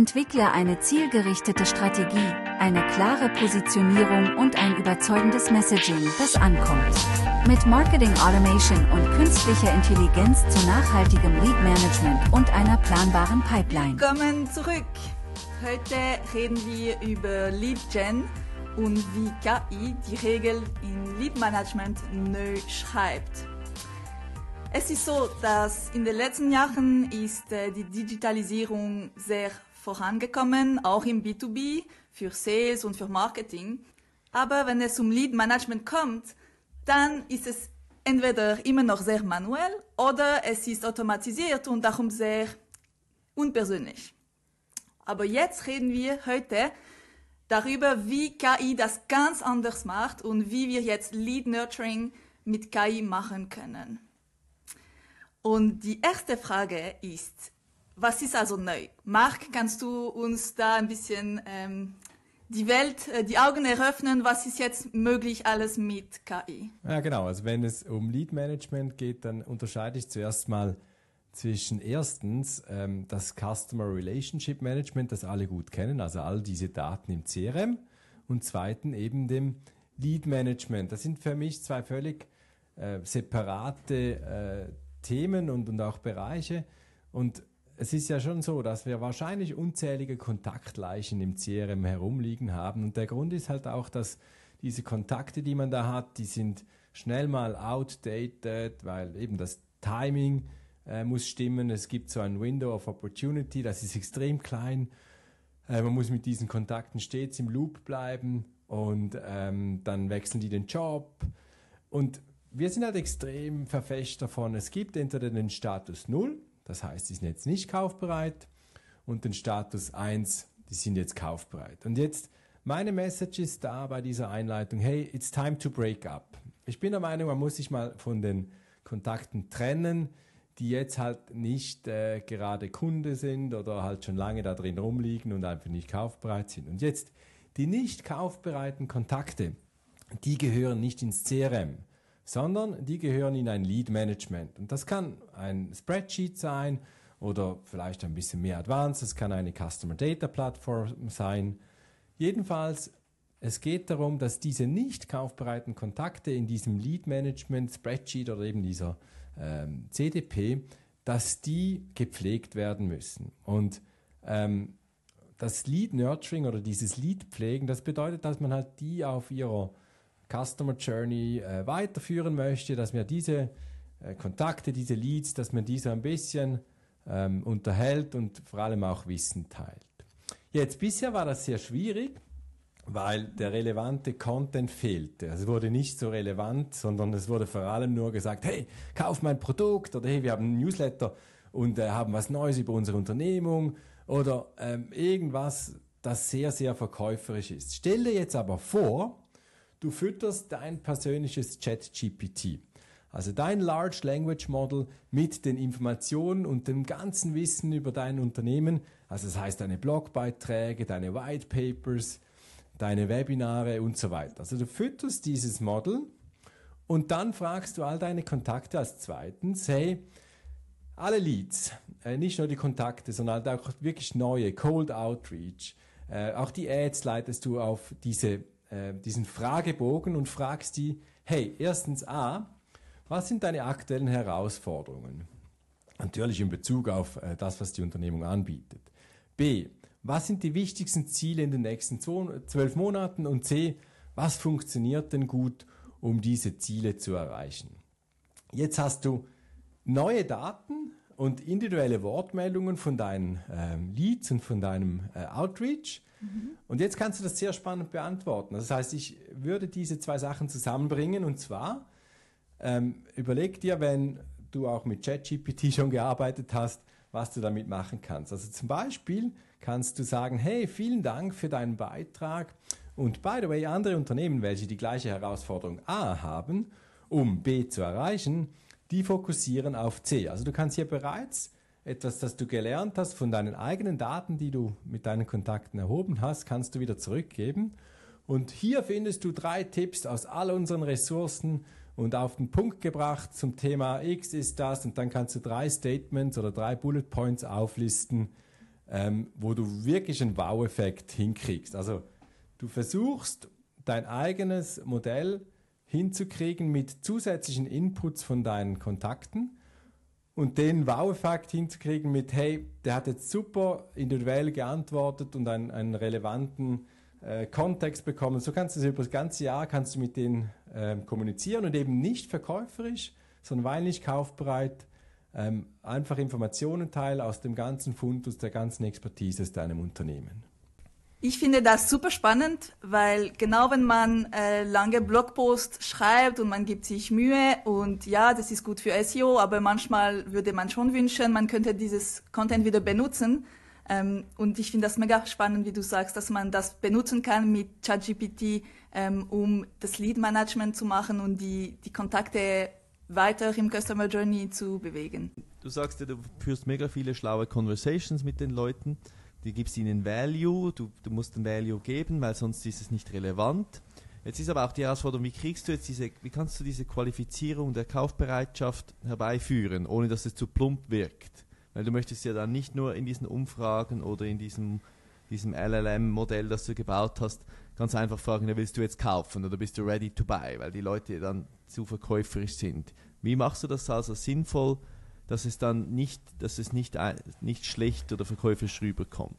Entwickle eine zielgerichtete Strategie, eine klare Positionierung und ein überzeugendes Messaging, das ankommt. Mit Marketing Automation und künstlicher Intelligenz zu nachhaltigem Lead Management und einer planbaren Pipeline. Willkommen zurück. Heute reden wir über Lead Gen und wie KI die Regeln in Lead Management neu schreibt. Es ist so, dass in den letzten Jahren ist äh, die Digitalisierung sehr vorangekommen, auch im B2B, für Sales und für Marketing. Aber wenn es um Lead Management kommt, dann ist es entweder immer noch sehr manuell oder es ist automatisiert und darum sehr unpersönlich. Aber jetzt reden wir heute darüber, wie KI das ganz anders macht und wie wir jetzt Lead Nurturing mit KI machen können. Und die erste Frage ist, was ist also neu? Marc, kannst du uns da ein bisschen ähm, die Welt, äh, die Augen eröffnen, was ist jetzt möglich alles mit KI? Ja, genau. Also wenn es um Lead Management geht, dann unterscheide ich zuerst mal zwischen erstens ähm, das Customer Relationship Management, das alle gut kennen, also all diese Daten im CRM, und zweitens eben dem Lead Management. Das sind für mich zwei völlig äh, separate äh, Themen und, und auch Bereiche. Und es ist ja schon so, dass wir wahrscheinlich unzählige Kontaktleichen im CRM herumliegen haben. Und der Grund ist halt auch, dass diese Kontakte, die man da hat, die sind schnell mal outdated, weil eben das Timing äh, muss stimmen. Es gibt so ein Window of Opportunity, das ist extrem klein. Äh, man muss mit diesen Kontakten stets im Loop bleiben und ähm, dann wechseln die den Job. Und wir sind halt extrem verfecht davon. Es gibt entweder den Status 0, das heißt, die sind jetzt nicht kaufbereit, und den Status 1, die sind jetzt kaufbereit. Und jetzt meine Message ist da bei dieser Einleitung, hey, it's time to break up. Ich bin der Meinung, man muss sich mal von den Kontakten trennen, die jetzt halt nicht äh, gerade Kunde sind oder halt schon lange da drin rumliegen und einfach nicht kaufbereit sind. Und jetzt die nicht kaufbereiten Kontakte, die gehören nicht ins CRM sondern die gehören in ein Lead Management. Und das kann ein Spreadsheet sein oder vielleicht ein bisschen mehr advanced, es kann eine Customer Data Plattform sein. Jedenfalls, es geht darum, dass diese nicht kaufbereiten Kontakte in diesem Lead Management Spreadsheet oder eben dieser ähm, CDP, dass die gepflegt werden müssen. Und ähm, das Lead Nurturing oder dieses Lead Pflegen, das bedeutet, dass man halt die auf ihrer Customer Journey äh, weiterführen möchte, dass man diese äh, Kontakte, diese Leads, dass man diese ein bisschen ähm, unterhält und vor allem auch Wissen teilt. Jetzt, bisher war das sehr schwierig, weil der relevante Content fehlte. Es wurde nicht so relevant, sondern es wurde vor allem nur gesagt, hey, kauf mein Produkt oder hey, wir haben ein Newsletter und äh, haben was Neues über unsere Unternehmung oder ähm, irgendwas, das sehr, sehr verkäuferisch ist. Stell dir jetzt aber vor, Du fütterst dein persönliches Chat-GPT. Also dein Large Language Model mit den Informationen und dem ganzen Wissen über dein Unternehmen. Also das heißt deine Blogbeiträge, deine White Papers, deine Webinare und so weiter. Also du fütterst dieses Model und dann fragst du all deine Kontakte als zweitens, hey, alle Leads, äh, nicht nur die Kontakte, sondern halt auch wirklich neue, Cold Outreach, äh, auch die Ads leitest du auf diese äh, diesen Fragebogen und fragst die, hey, erstens A, was sind deine aktuellen Herausforderungen? Natürlich in Bezug auf äh, das, was die Unternehmung anbietet. B, was sind die wichtigsten Ziele in den nächsten zwölf Monaten? Und C, was funktioniert denn gut, um diese Ziele zu erreichen? Jetzt hast du neue Daten und individuelle Wortmeldungen von deinen ähm, Leads und von deinem äh, Outreach und jetzt kannst du das sehr spannend beantworten. Das heißt, ich würde diese zwei Sachen zusammenbringen und zwar ähm, überleg dir, wenn du auch mit ChatGPT schon gearbeitet hast, was du damit machen kannst. Also zum Beispiel kannst du sagen, hey, vielen Dank für deinen Beitrag und by the way, andere Unternehmen, welche die gleiche Herausforderung A haben, um B zu erreichen, die fokussieren auf C. Also du kannst hier bereits etwas, das du gelernt hast von deinen eigenen Daten, die du mit deinen Kontakten erhoben hast, kannst du wieder zurückgeben. Und hier findest du drei Tipps aus all unseren Ressourcen und auf den Punkt gebracht zum Thema X ist das und dann kannst du drei Statements oder drei Bullet Points auflisten, ähm, wo du wirklich einen Wow-Effekt hinkriegst. Also du versuchst dein eigenes Modell hinzukriegen mit zusätzlichen Inputs von deinen Kontakten und den Wow-Effekt hinzukriegen mit, hey, der hat jetzt super individuell geantwortet und einen, einen relevanten äh, Kontext bekommen. So kannst du über das ganze Jahr kannst du mit denen äh, kommunizieren und eben nicht verkäuferisch, sondern weil nicht kaufbereit, ähm, einfach Informationen teilen aus dem ganzen Fundus, der ganzen Expertise aus deinem Unternehmen. Ich finde das super spannend, weil genau wenn man äh, lange Blogposts schreibt und man gibt sich Mühe und ja, das ist gut für SEO, aber manchmal würde man schon wünschen, man könnte dieses Content wieder benutzen. Ähm, und ich finde das mega spannend, wie du sagst, dass man das benutzen kann mit ChatGPT, ähm, um das Lead Management zu machen und die, die Kontakte weiter im Customer Journey zu bewegen. Du sagst ja, du führst mega viele schlaue Conversations mit den Leuten, du gibst ihnen Value, du, du musst den Value geben, weil sonst ist es nicht relevant. Jetzt ist aber auch die Herausforderung, wie kriegst du jetzt diese, wie kannst du diese Qualifizierung der Kaufbereitschaft herbeiführen, ohne dass es zu plump wirkt? Weil du möchtest ja dann nicht nur in diesen Umfragen oder in diesem, diesem LLM-Modell, das du gebaut hast, ganz einfach fragen, willst du jetzt kaufen oder bist du ready to buy, weil die Leute dann zu verkäuferisch sind. Wie machst du das also sinnvoll, dass es dann nicht, dass es nicht, nicht schlecht oder verkäuferisch rüberkommt?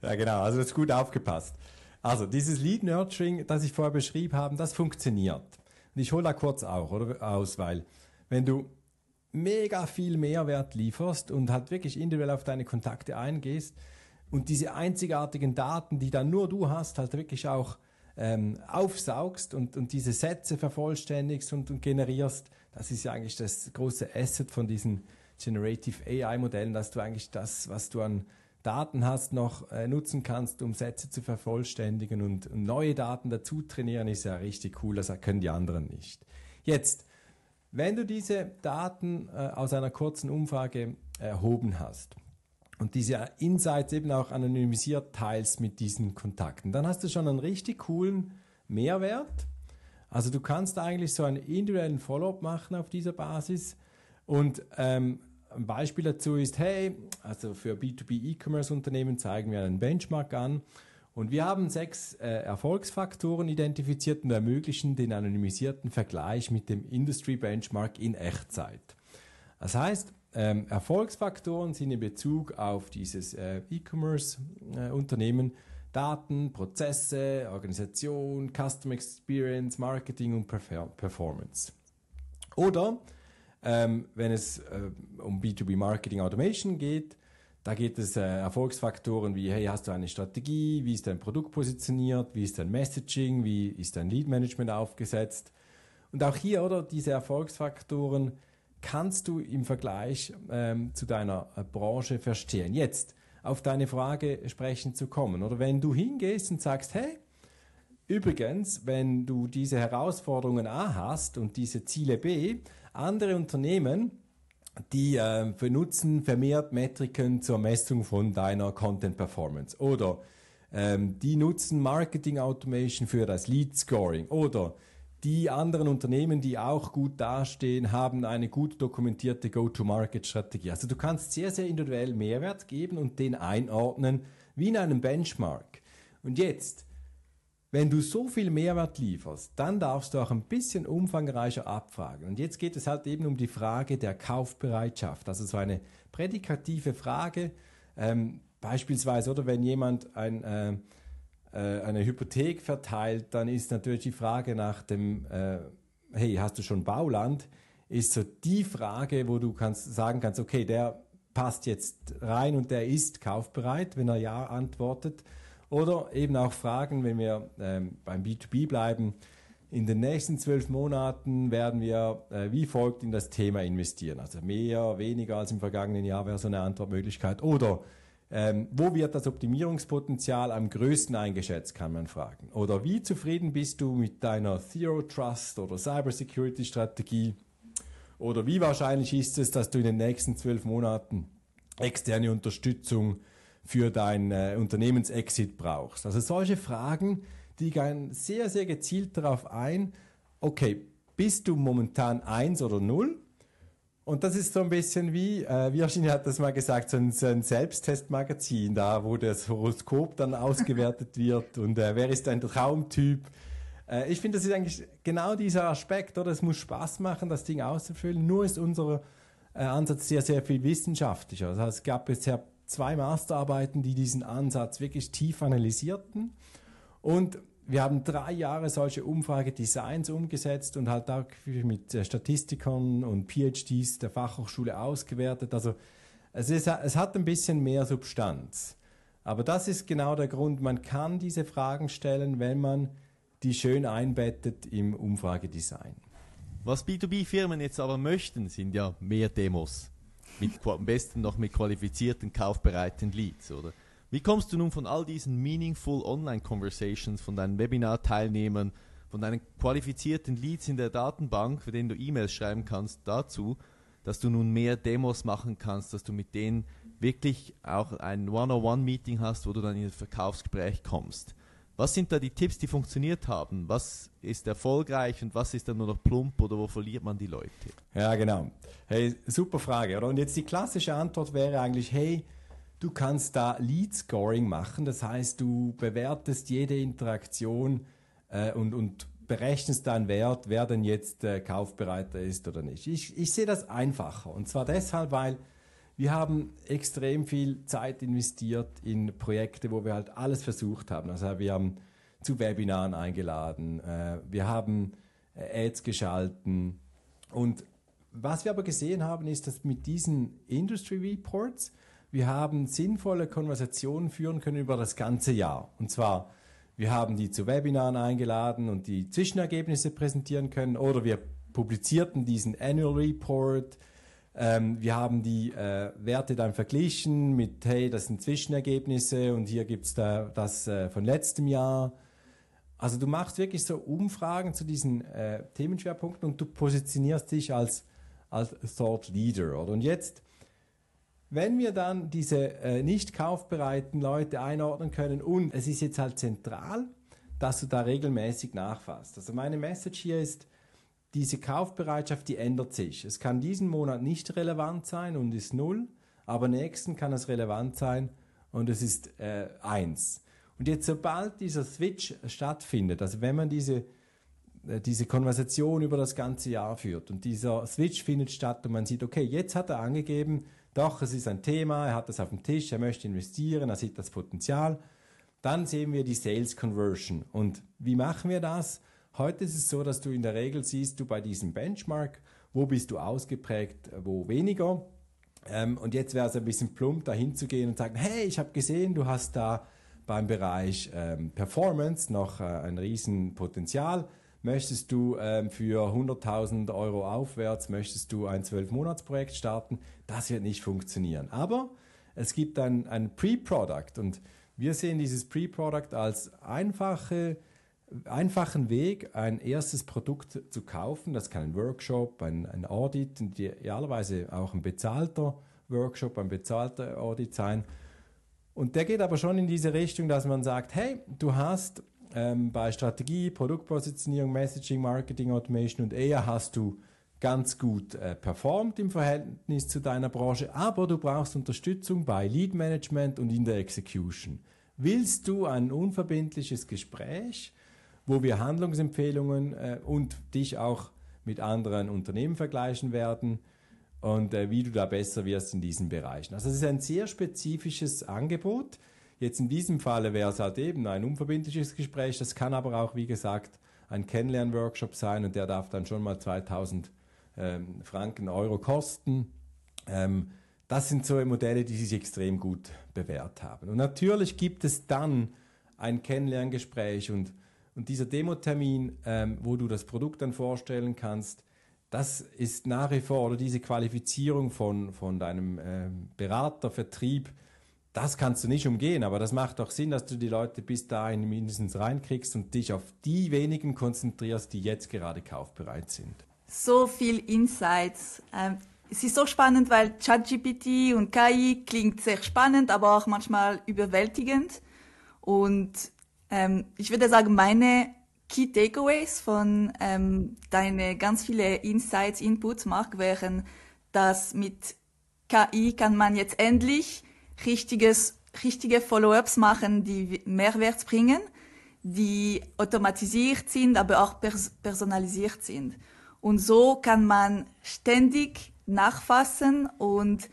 Ja, genau, also das ist gut aufgepasst. Also dieses Lead Nurturing, das ich vorher beschrieben habe, das funktioniert. Und ich hole da kurz auch oder, aus, weil wenn du mega viel Mehrwert lieferst und halt wirklich individuell auf deine Kontakte eingehst und diese einzigartigen Daten, die dann nur du hast, halt wirklich auch ähm, aufsaugst und, und diese Sätze vervollständigst und, und generierst, das ist ja eigentlich das große Asset von diesen Generative AI-Modellen, dass du eigentlich das, was du an Daten hast, noch äh, nutzen kannst, um Sätze zu vervollständigen und, und neue Daten dazu trainieren, ist ja richtig cool, das können die anderen nicht. Jetzt, wenn du diese Daten äh, aus einer kurzen Umfrage erhoben hast und diese Insights eben auch anonymisiert teilst mit diesen Kontakten, dann hast du schon einen richtig coolen Mehrwert. Also du kannst eigentlich so einen individuellen Follow-up machen auf dieser Basis und ähm, ein Beispiel dazu ist, hey, also für B2B E-Commerce Unternehmen zeigen wir einen Benchmark an und wir haben sechs äh, Erfolgsfaktoren identifiziert und ermöglichen den anonymisierten Vergleich mit dem Industry Benchmark in Echtzeit. Das heißt, ähm, Erfolgsfaktoren sind in Bezug auf dieses äh, E-Commerce-Unternehmen äh, Daten, Prozesse, Organisation, Customer Experience, Marketing und Perfer Performance. Oder ähm, wenn es äh, um B2B Marketing Automation geht, da geht es äh, Erfolgsfaktoren wie, hey, hast du eine Strategie, wie ist dein Produkt positioniert, wie ist dein Messaging, wie ist dein Lead Management aufgesetzt. Und auch hier, oder, diese Erfolgsfaktoren kannst du im Vergleich ähm, zu deiner äh, Branche verstehen. Jetzt auf deine Frage sprechen zu kommen. Oder wenn du hingehst und sagst, hey, übrigens, wenn du diese Herausforderungen A hast und diese Ziele B, andere Unternehmen die äh, benutzen vermehrt Metriken zur Messung von deiner Content Performance oder ähm, die nutzen Marketing Automation für das Lead Scoring oder die anderen Unternehmen, die auch gut dastehen, haben eine gut dokumentierte Go-to-Market-Strategie. Also du kannst sehr, sehr individuell Mehrwert geben und den einordnen wie in einem Benchmark. Und jetzt, wenn du so viel Mehrwert lieferst, dann darfst du auch ein bisschen umfangreicher abfragen. Und jetzt geht es halt eben um die Frage der Kaufbereitschaft. Also so eine prädikative Frage, ähm, beispielsweise, oder wenn jemand ein, äh, eine Hypothek verteilt, dann ist natürlich die Frage nach dem, äh, hey, hast du schon Bauland? Ist so die Frage, wo du kannst sagen kannst, okay, der passt jetzt rein und der ist kaufbereit, wenn er ja antwortet. Oder eben auch Fragen, wenn wir ähm, beim B2B bleiben, in den nächsten zwölf Monaten werden wir äh, wie folgt in das Thema investieren. Also mehr, weniger als im vergangenen Jahr wäre so eine Antwortmöglichkeit. Oder ähm, wo wird das Optimierungspotenzial am größten eingeschätzt, kann man fragen. Oder wie zufrieden bist du mit deiner Zero Trust oder Cybersecurity Strategie? Oder wie wahrscheinlich ist es, dass du in den nächsten zwölf Monaten externe Unterstützung für dein äh, Unternehmensexit brauchst. Also solche Fragen, die gehen sehr, sehr gezielt darauf ein, okay, bist du momentan 1 oder 0? Und das ist so ein bisschen wie, äh, Virginie hat das mal gesagt, so ein, so ein Selbsttestmagazin, da wo das Horoskop dann ausgewertet wird und äh, wer ist ein Traumtyp. Äh, ich finde, das ist eigentlich genau dieser Aspekt, oder? Es muss Spaß machen, das Ding auszufüllen. Nur ist unser äh, Ansatz sehr, sehr viel wissenschaftlicher. Das heißt, es gab bisher zwei Masterarbeiten, die diesen Ansatz wirklich tief analysierten. Und wir haben drei Jahre solche Umfragedesigns umgesetzt und halt auch mit äh, Statistikern und PhDs der Fachhochschule ausgewertet. Also es, ist, es hat ein bisschen mehr Substanz. Aber das ist genau der Grund, man kann diese Fragen stellen, wenn man die schön einbettet im Umfragedesign. Was B2B-Firmen jetzt aber möchten, sind ja mehr Demos. Mit, am besten noch mit qualifizierten, kaufbereiten Leads, oder? Wie kommst du nun von all diesen meaningful Online-Conversations, von deinen Webinar-Teilnehmern, von deinen qualifizierten Leads in der Datenbank, für denen du E-Mails schreiben kannst, dazu, dass du nun mehr Demos machen kannst, dass du mit denen wirklich auch ein One-on-One-Meeting hast, wo du dann in das Verkaufsgespräch kommst. Was sind da die Tipps, die funktioniert haben? Was ist erfolgreich und was ist dann nur noch plump oder wo verliert man die Leute? Ja, genau. Hey, super Frage, oder? Und jetzt die klassische Antwort wäre eigentlich, hey, du kannst da Lead Scoring machen. Das heißt, du bewertest jede Interaktion äh, und, und berechnest deinen Wert, wer denn jetzt äh, kaufbereiter ist oder nicht. Ich, ich sehe das einfacher. Und zwar deshalb, weil wir haben extrem viel Zeit investiert in Projekte, wo wir halt alles versucht haben. Also wir haben zu Webinaren eingeladen, äh, wir haben äh, Ads geschalten und was wir aber gesehen haben, ist, dass mit diesen Industry Reports wir haben sinnvolle Konversationen führen können über das ganze Jahr. Und zwar, wir haben die zu Webinaren eingeladen und die Zwischenergebnisse präsentieren können oder wir publizierten diesen Annual Report, ähm, wir haben die äh, Werte dann verglichen mit, hey, das sind Zwischenergebnisse und hier gibt es da das äh, von letztem Jahr. Also du machst wirklich so Umfragen zu diesen äh, Themenschwerpunkten und du positionierst dich als, als Thought Leader. Oder? Und jetzt, wenn wir dann diese äh, nicht kaufbereiten Leute einordnen können und es ist jetzt halt zentral, dass du da regelmäßig nachfasst. Also meine Message hier ist, diese Kaufbereitschaft, die ändert sich. Es kann diesen Monat nicht relevant sein und ist null, aber nächsten kann es relevant sein und es ist äh, eins. Und jetzt, sobald dieser Switch stattfindet, also wenn man diese, äh, diese Konversation über das ganze Jahr führt und dieser Switch findet statt und man sieht, okay, jetzt hat er angegeben, doch, es ist ein Thema, er hat das auf dem Tisch, er möchte investieren, er sieht das Potenzial, dann sehen wir die Sales Conversion. Und wie machen wir das? Heute ist es so, dass du in der Regel siehst, du bei diesem Benchmark, wo bist du ausgeprägt, wo weniger. Ähm, und jetzt wäre es ein bisschen plump, da hinzugehen und sagen, hey, ich habe gesehen, du hast da beim Bereich ähm, Performance noch äh, ein Riesenpotenzial. Möchtest du ähm, für 100.000 Euro aufwärts, möchtest du ein 12-Monats-Projekt starten? Das wird nicht funktionieren. Aber es gibt ein, ein Pre-Product und wir sehen dieses Pre-Product als einfache einfachen Weg, ein erstes Produkt zu kaufen. Das kann ein Workshop, ein, ein Audit, idealerweise auch ein bezahlter Workshop, ein bezahlter Audit sein. Und der geht aber schon in diese Richtung, dass man sagt, hey, du hast ähm, bei Strategie, Produktpositionierung, Messaging, Marketing, Automation und eher hast du ganz gut äh, performt im Verhältnis zu deiner Branche, aber du brauchst Unterstützung bei Lead Management und in der Execution. Willst du ein unverbindliches Gespräch? wo wir Handlungsempfehlungen äh, und dich auch mit anderen Unternehmen vergleichen werden und äh, wie du da besser wirst in diesen Bereichen. Also es ist ein sehr spezifisches Angebot. Jetzt in diesem Falle wäre es halt eben ein unverbindliches Gespräch. Das kann aber auch, wie gesagt, ein Kennenlern-Workshop sein und der darf dann schon mal 2000 ähm, Franken, Euro kosten. Ähm, das sind so Modelle, die sich extrem gut bewährt haben. Und natürlich gibt es dann ein Kennenlerngespräch und und dieser Demo-Termin, ähm, wo du das Produkt dann vorstellen kannst, das ist nach wie vor, oder diese Qualifizierung von, von deinem ähm, Berater, Vertrieb, das kannst du nicht umgehen, aber das macht doch Sinn, dass du die Leute bis dahin mindestens reinkriegst und dich auf die wenigen konzentrierst, die jetzt gerade kaufbereit sind. So viel Insights. Ähm, es ist so spannend, weil ChatGPT und KI klingt sehr spannend, aber auch manchmal überwältigend. Und ähm, ich würde sagen, meine Key Takeaways von ähm, deine ganz viele Insights, Inputs, Marc, wären dass mit KI kann man jetzt endlich richtiges, richtige Follow-ups machen, die Mehrwert bringen, die automatisiert sind, aber auch pers personalisiert sind. Und so kann man ständig nachfassen und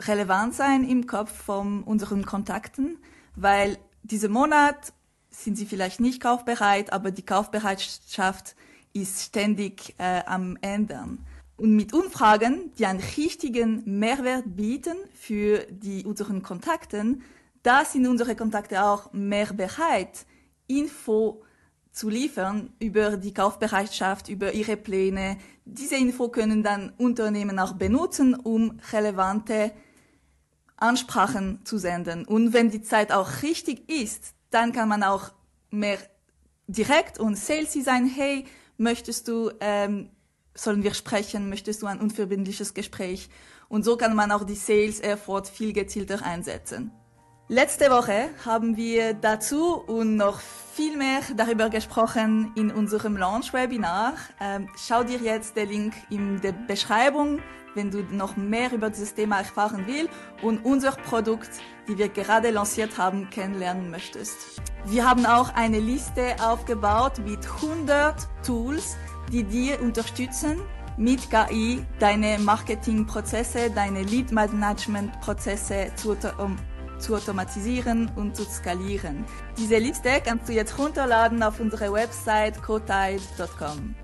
relevant sein im Kopf von unseren Kontakten, weil diesen Monat sind sie vielleicht nicht kaufbereit, aber die Kaufbereitschaft ist ständig äh, am Ändern. Und mit Umfragen, die einen richtigen Mehrwert bieten für die, unseren Kontakten, da sind unsere Kontakte auch mehr bereit, Info zu liefern über die Kaufbereitschaft, über ihre Pläne. Diese Info können dann Unternehmen auch benutzen, um relevante Ansprachen zu senden. Und wenn die Zeit auch richtig ist, dann kann man auch mehr direkt und salesy sein. Hey, möchtest du, ähm, sollen wir sprechen? Möchtest du ein unverbindliches Gespräch? Und so kann man auch die Sales Effort viel gezielter einsetzen. Letzte Woche haben wir dazu und noch viel mehr darüber gesprochen in unserem Launch-Webinar. Ähm, schau dir jetzt den Link in der Beschreibung, wenn du noch mehr über dieses Thema erfahren willst und unser Produkt, die wir gerade lanciert haben, kennenlernen möchtest. Wir haben auch eine Liste aufgebaut mit 100 Tools, die dir unterstützen, mit KI deine Marketingprozesse, deine Lead-Management-Prozesse zu zu automatisieren und zu skalieren. Diese Liste kannst du jetzt runterladen auf unserer Website cotide.com.